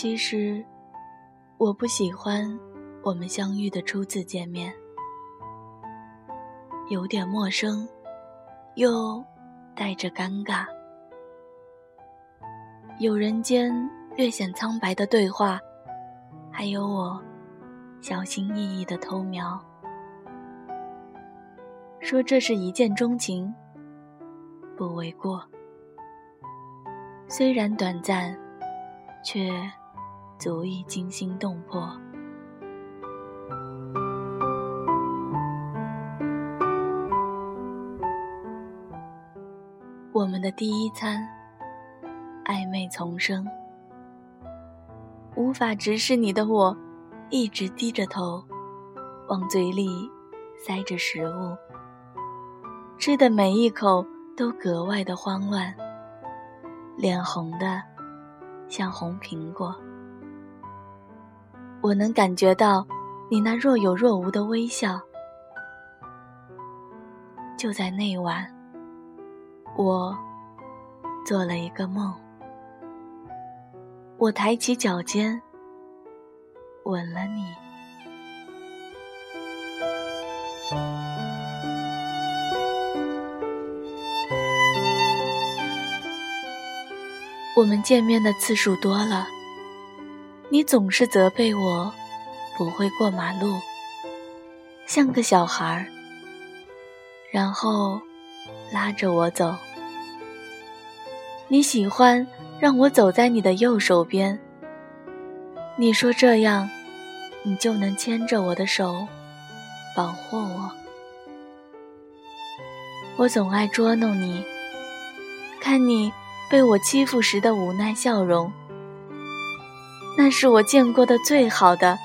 其实，我不喜欢我们相遇的初次见面，有点陌生，又带着尴尬。有人间略显苍白的对话，还有我小心翼翼的偷瞄，说这是一见钟情，不为过。虽然短暂，却足以惊心动魄。我们的第一餐，暧昧丛生，无法直视你的我，一直低着头，往嘴里塞着食物，吃的每一口都格外的慌乱。脸红的像红苹果，我能感觉到你那若有若无的微笑。就在那晚，我做了一个梦，我抬起脚尖，吻了你。我们见面的次数多了，你总是责备我不会过马路，像个小孩儿，然后拉着我走。你喜欢让我走在你的右手边，你说这样，你就能牵着我的手，保护我。我总爱捉弄你，看你。被我欺负时的无奈笑容，那是我见过的最好的，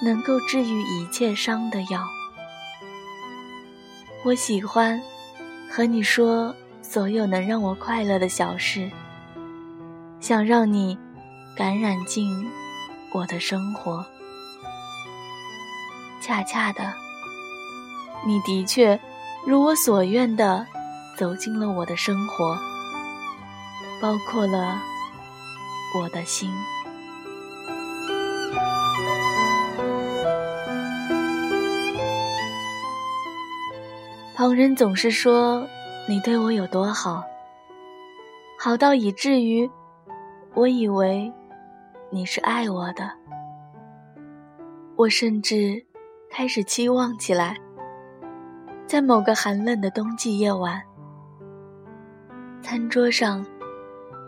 能够治愈一切伤的药。我喜欢和你说所有能让我快乐的小事，想让你感染进我的生活。恰恰的，你的确如我所愿的走进了我的生活。包括了我的心。旁人总是说你对我有多好，好到以至于我以为你是爱我的。我甚至开始期望起来，在某个寒冷的冬季夜晚，餐桌上。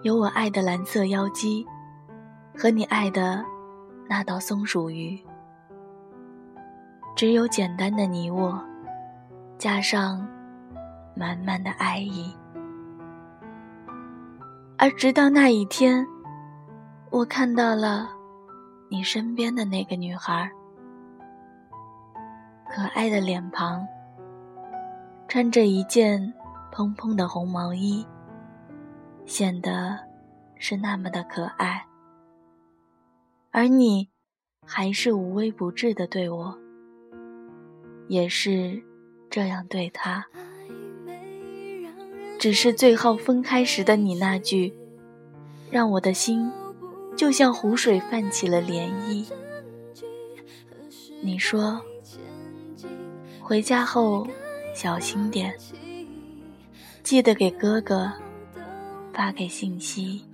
有我爱的蓝色妖姬，和你爱的那道松鼠鱼，只有简单的你我，加上满满的爱意。而直到那一天，我看到了你身边的那个女孩，可爱的脸庞，穿着一件蓬蓬的红毛衣。显得是那么的可爱，而你还是无微不至的对我，也是这样对他。只是最后分开时的你那句，让我的心就像湖水泛起了涟漪。你说，回家后小心点，记得给哥哥。发给信息。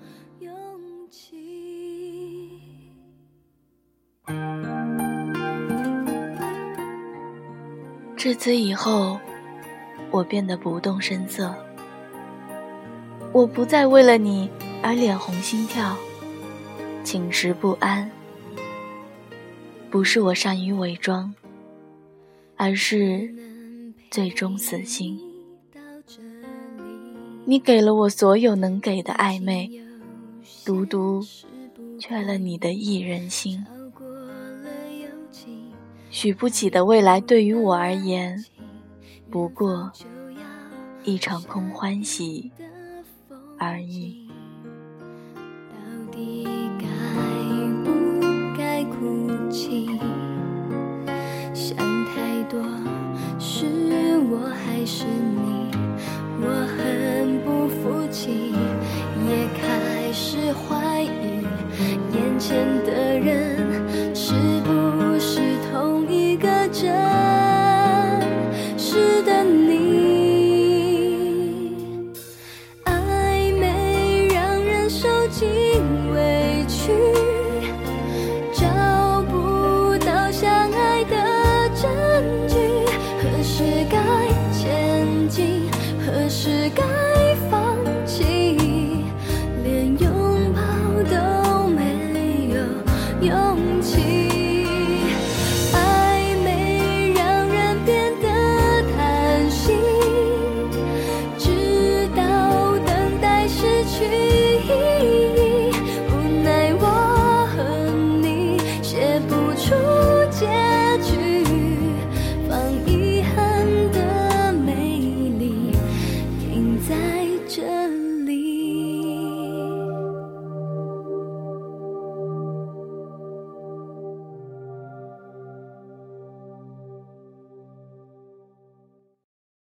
至此以后，我变得不动声色。我不再为了你而脸红心跳、寝食不安。不是我善于伪装，而是最终死心。你给了我所有能给的暧昧，独独缺了你的一人心。许不起的未来对于我而言，不过一场空欢喜而已。到底该不该哭泣？想太多，是我还是你？我很不服气，也开始怀境，何